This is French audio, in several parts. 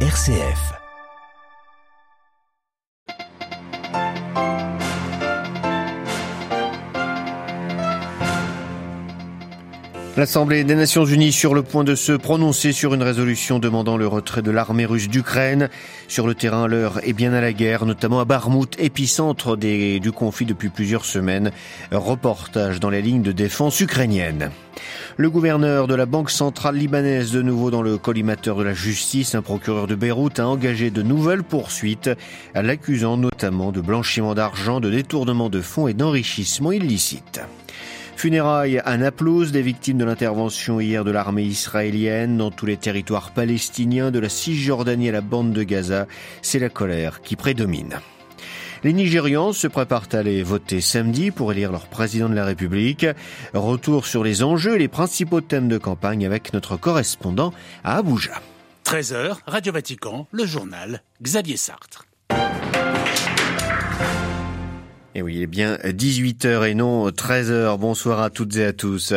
RCF. L'Assemblée des Nations Unies sur le point de se prononcer sur une résolution demandant le retrait de l'armée russe d'Ukraine. Sur le terrain, l'heure est bien à la guerre, notamment à Barmout, épicentre du conflit depuis plusieurs semaines. Reportage dans les lignes de défense ukrainiennes. Le gouverneur de la Banque centrale libanaise, de nouveau dans le collimateur de la justice, un procureur de Beyrouth a engagé de nouvelles poursuites, l'accusant notamment de blanchiment d'argent, de détournement de fonds et d'enrichissement illicite. Funérailles à Naplouse, des victimes de l'intervention hier de l'armée israélienne dans tous les territoires palestiniens de la Cisjordanie à la bande de Gaza. C'est la colère qui prédomine. Les Nigérians se préparent à aller voter samedi pour élire leur président de la République. Retour sur les enjeux et les principaux thèmes de campagne avec notre correspondant à Abuja. 13h, Radio Vatican, le journal Xavier Sartre. Et oui, il est bien 18h et non 13h. Bonsoir à toutes et à tous.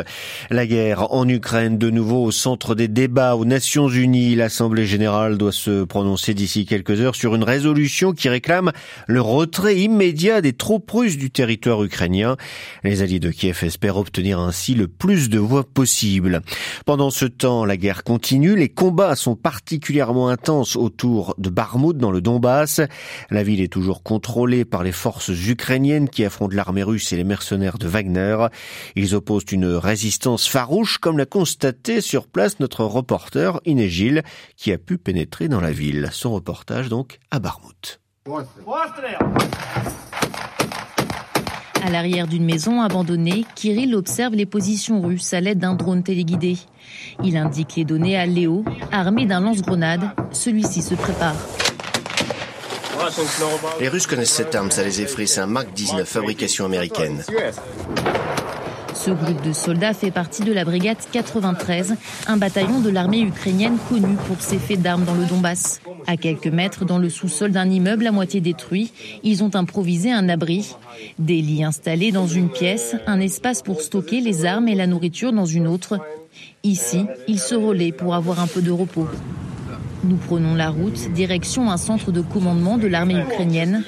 La guerre en Ukraine, de nouveau au centre des débats aux Nations Unies. L'Assemblée générale doit se prononcer d'ici quelques heures sur une résolution qui réclame le retrait immédiat des troupes russes du territoire ukrainien. Les alliés de Kiev espèrent obtenir ainsi le plus de voix possible. Pendant ce temps, la guerre continue. Les combats sont particulièrement intenses autour de Barmout dans le Donbass. La ville est toujours contrôlée par les forces ukrainiennes qui affrontent l'armée russe et les mercenaires de Wagner. Ils opposent une résistance farouche, comme l'a constaté sur place notre reporter Inégil, qui a pu pénétrer dans la ville. Son reportage donc à Barmouth. À l'arrière d'une maison abandonnée, Kirill observe les positions russes à l'aide d'un drone téléguidé. Il indique les données à Léo, armé d'un lance-grenade. Celui-ci se prépare. Les Russes connaissent cette arme, ça les effraie. C'est un Mark 19, fabrication américaine. Ce groupe de soldats fait partie de la brigade 93, un bataillon de l'armée ukrainienne connu pour ses faits d'armes dans le Donbass. À quelques mètres dans le sous-sol d'un immeuble à moitié détruit, ils ont improvisé un abri. Des lits installés dans une pièce, un espace pour stocker les armes et la nourriture dans une autre. Ici, ils se relaient pour avoir un peu de repos. Nous prenons la route, direction un centre de commandement de l'armée ukrainienne.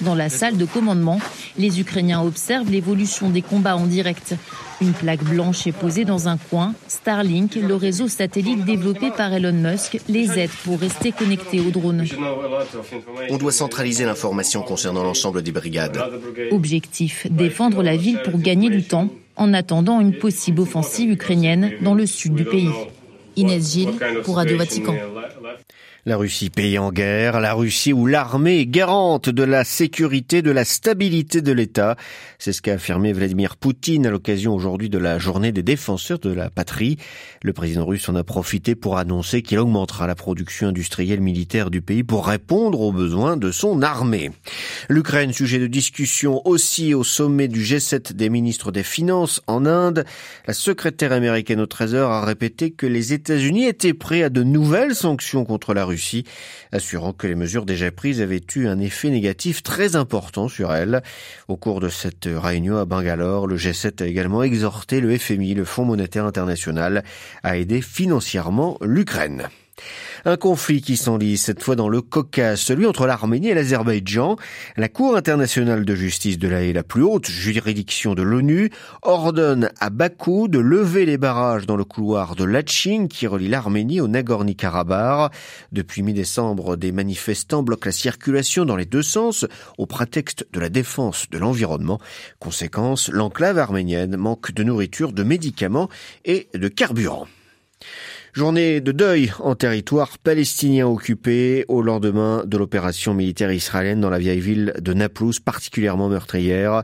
Dans la salle de commandement, les Ukrainiens observent l'évolution des combats en direct. Une plaque blanche est posée dans un coin. Starlink, le réseau satellite développé par Elon Musk, les aide pour rester connectés aux drones. On doit centraliser l'information concernant l'ensemble des brigades. Objectif, défendre la ville pour gagner du temps en attendant une possible offensive ukrainienne dans le sud du pays. Inès Gilles pour Radio Vatican. La Russie pays en guerre, la Russie où l'armée est garante de la sécurité, de la stabilité de l'État. C'est ce qu'a affirmé Vladimir Poutine à l'occasion aujourd'hui de la journée des défenseurs de la patrie. Le président russe en a profité pour annoncer qu'il augmentera la production industrielle militaire du pays pour répondre aux besoins de son armée. L'Ukraine, sujet de discussion aussi au sommet du G7 des ministres des Finances en Inde. La secrétaire américaine au Trésor a répété que les États-Unis étaient prêts à de nouvelles sanctions contre la Russie Russie, assurant que les mesures déjà prises avaient eu un effet négatif très important sur elle. Au cours de cette réunion à Bangalore, le G7 a également exhorté le FMI, le Fonds monétaire international, à aider financièrement l'Ukraine. Un conflit qui s'enlise cette fois dans le Caucase, celui entre l'Arménie et l'Azerbaïdjan. La Cour internationale de justice de la la plus haute juridiction de l'ONU, ordonne à Bakou de lever les barrages dans le couloir de Lachin qui relie l'Arménie au Nagorno-Karabakh. Depuis mi-décembre, des manifestants bloquent la circulation dans les deux sens au prétexte de la défense de l'environnement. Conséquence, l'enclave arménienne manque de nourriture, de médicaments et de carburant. Journée de deuil en territoire palestinien occupé au lendemain de l'opération militaire israélienne dans la vieille ville de Naplouse, particulièrement meurtrière.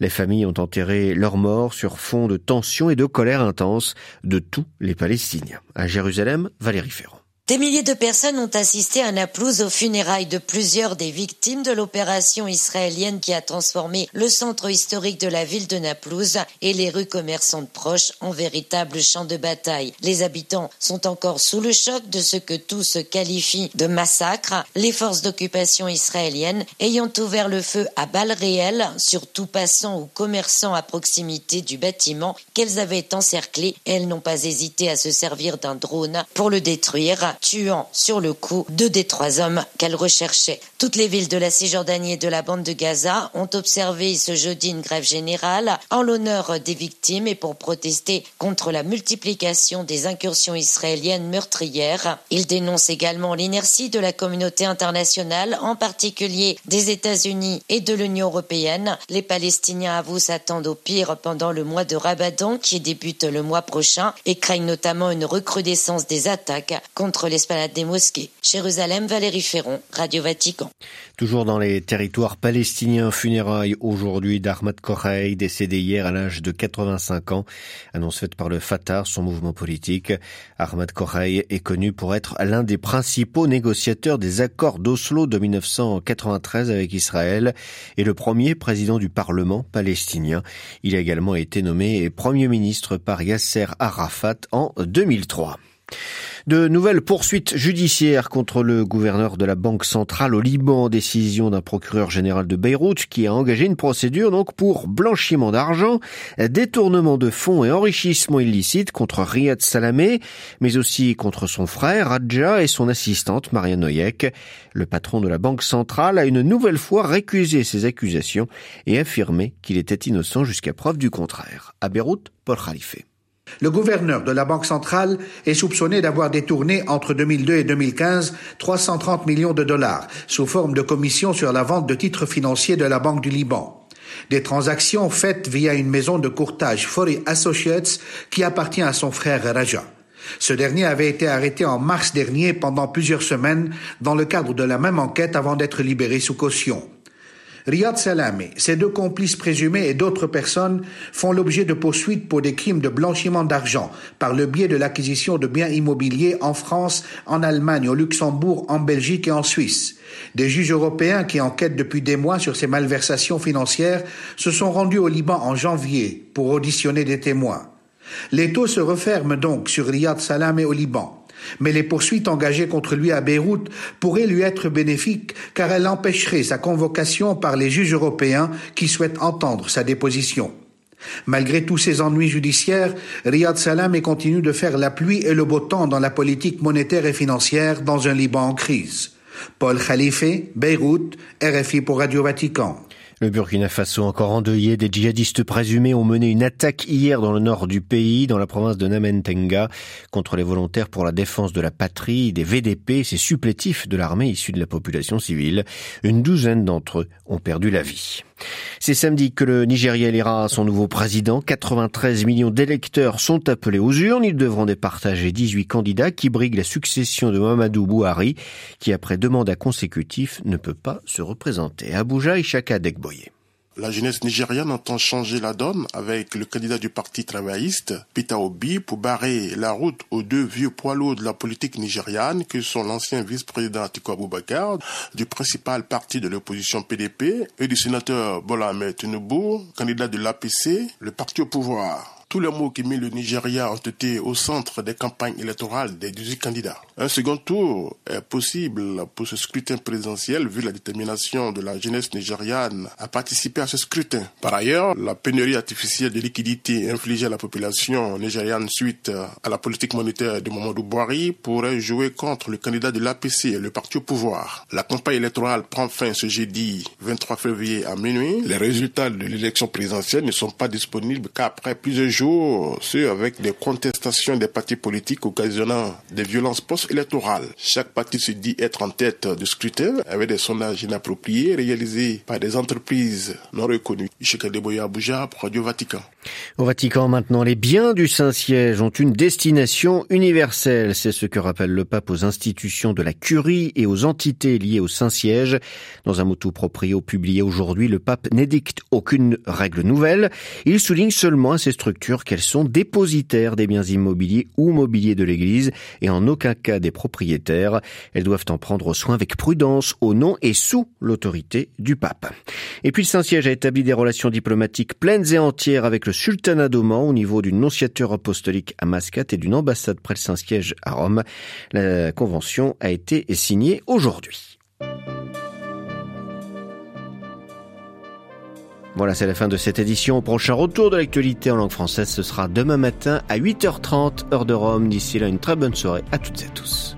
Les familles ont enterré leurs morts sur fond de tension et de colère intense de tous les Palestiniens. À Jérusalem, Valérie Ferrand. Des milliers de personnes ont assisté à Naplouse aux funérailles de plusieurs des victimes de l'opération israélienne qui a transformé le centre historique de la ville de Naplouse et les rues commerçantes proches en véritables champs de bataille. Les habitants sont encore sous le choc de ce que tous qualifient de massacre, les forces d'occupation israéliennes ayant ouvert le feu à balles réelles sur tout passant ou commerçant à proximité du bâtiment qu'elles avaient encerclé. Elles n'ont pas hésité à se servir d'un drone pour le détruire tuant sur le coup deux des trois hommes qu'elle recherchait. Toutes les villes de la Cisjordanie et de la bande de Gaza ont observé ce jeudi une grève générale en l'honneur des victimes et pour protester contre la multiplication des incursions israéliennes meurtrières. Ils dénoncent également l'inertie de la communauté internationale, en particulier des États-Unis et de l'Union européenne. Les Palestiniens avouent s'attendre au pire pendant le mois de Ramadan qui débute le mois prochain et craignent notamment une recrudescence des attaques contre l'esplanade des mosquées. Jérusalem, Valérie Ferron, Radio Vatican. Toujours dans les territoires palestiniens, funérailles aujourd'hui d'Ahmad Korey, décédé hier à l'âge de 85 ans. Annonce faite par le Fatah, son mouvement politique. Ahmad Korey est connu pour être l'un des principaux négociateurs des accords d'Oslo de 1993 avec Israël et le premier président du Parlement palestinien. Il a également été nommé Premier ministre par Yasser Arafat en 2003. De nouvelles poursuites judiciaires contre le gouverneur de la Banque centrale au Liban, décision d'un procureur général de Beyrouth qui a engagé une procédure donc pour blanchiment d'argent, détournement de fonds et enrichissement illicite contre Riyad Salamé, mais aussi contre son frère Radja et son assistante Marianne Noyek. Le patron de la Banque centrale a une nouvelle fois récusé ces accusations et affirmé qu'il était innocent jusqu'à preuve du contraire. À Beyrouth, Paul Khalife. Le gouverneur de la Banque centrale est soupçonné d'avoir détourné entre 2002 et 2015 330 millions de dollars sous forme de commission sur la vente de titres financiers de la Banque du Liban. Des transactions faites via une maison de courtage Fori Associates qui appartient à son frère Raja. Ce dernier avait été arrêté en mars dernier pendant plusieurs semaines dans le cadre de la même enquête avant d'être libéré sous caution. Riyad Salamé, ses deux complices présumés et d'autres personnes font l'objet de poursuites pour des crimes de blanchiment d'argent par le biais de l'acquisition de biens immobiliers en France, en Allemagne, au Luxembourg, en Belgique et en Suisse. Des juges européens qui enquêtent depuis des mois sur ces malversations financières se sont rendus au Liban en janvier pour auditionner des témoins. Les taux se referment donc sur Riyad Salamé au Liban. Mais les poursuites engagées contre lui à Beyrouth pourraient lui être bénéfiques car elles empêcheraient sa convocation par les juges européens qui souhaitent entendre sa déposition. Malgré tous ces ennuis judiciaires, Riyad Salam continue de faire la pluie et le beau temps dans la politique monétaire et financière dans un Liban en crise. Paul Khalife, Beyrouth, RFI pour Radio Vatican. Le Burkina Faso, encore endeuillé, des djihadistes présumés ont mené une attaque hier dans le nord du pays, dans la province de Namentenga, contre les volontaires pour la défense de la patrie, des VDP, ces supplétifs de l'armée issus de la population civile. Une douzaine d'entre eux ont perdu la vie. C'est samedi que le Nigeria élira son nouveau président. 93 millions d'électeurs sont appelés aux urnes. Ils devront départager 18 candidats qui briguent la succession de Mamadou Bouhari, qui après deux mandats consécutifs ne peut pas se représenter. Abuja Ishaka Degboye. La jeunesse nigériane entend changer la donne avec le candidat du parti travailliste, Peter Obi, pour barrer la route aux deux vieux poids lourds de la politique nigériane que sont l'ancien vice-président Atiku Abubakar, du principal parti de l'opposition PDP, et du sénateur Bola Ahmed Tinubu, candidat de l'APC, le parti au pouvoir. Tous les mots qui mis le Nigeria ont été au centre des campagnes électorales des 18 candidats. Un second tour est possible pour ce scrutin présidentiel vu la détermination de la jeunesse nigériane à participer à ce scrutin. Par ailleurs, la pénurie artificielle de liquidités infligée à la population nigériane suite à la politique monétaire de Mamadou Bouhari pourrait jouer contre le candidat de l'APC, le parti au pouvoir. La campagne électorale prend fin ce jeudi 23 février à minuit. Les résultats de l'élection présidentielle ne sont pas disponibles qu'après plusieurs jours ceux avec des contestations des partis politiques occasionnant des violences post-électorales. Chaque parti se dit être en tête du scrutin avec des sondages inappropriés réalisés par des entreprises non reconnues. Radio Vatican. Au Vatican maintenant, les biens du Saint-Siège ont une destination universelle. C'est ce que rappelle le pape aux institutions de la curie et aux entités liées au Saint-Siège. Dans un motu proprio publié aujourd'hui, le pape n'édicte aucune règle nouvelle. Il souligne seulement à ces structures qu'elles sont dépositaires des biens immobiliers ou mobiliers de l'Église et en aucun cas des propriétaires. Elles doivent en prendre soin avec prudence au nom et sous l'autorité du pape. Et puis le Saint-Siège a établi des relations diplomatiques pleines et entières avec le sultanat d'Oman au niveau d'une nonciature apostolique à Mascate et d'une ambassade près le Saint-Siège à Rome. La convention a été signée aujourd'hui. Voilà, c'est la fin de cette édition. prochain retour de l'actualité en langue française, ce sera demain matin à 8h30, heure de Rome. D'ici là, une très bonne soirée à toutes et à tous.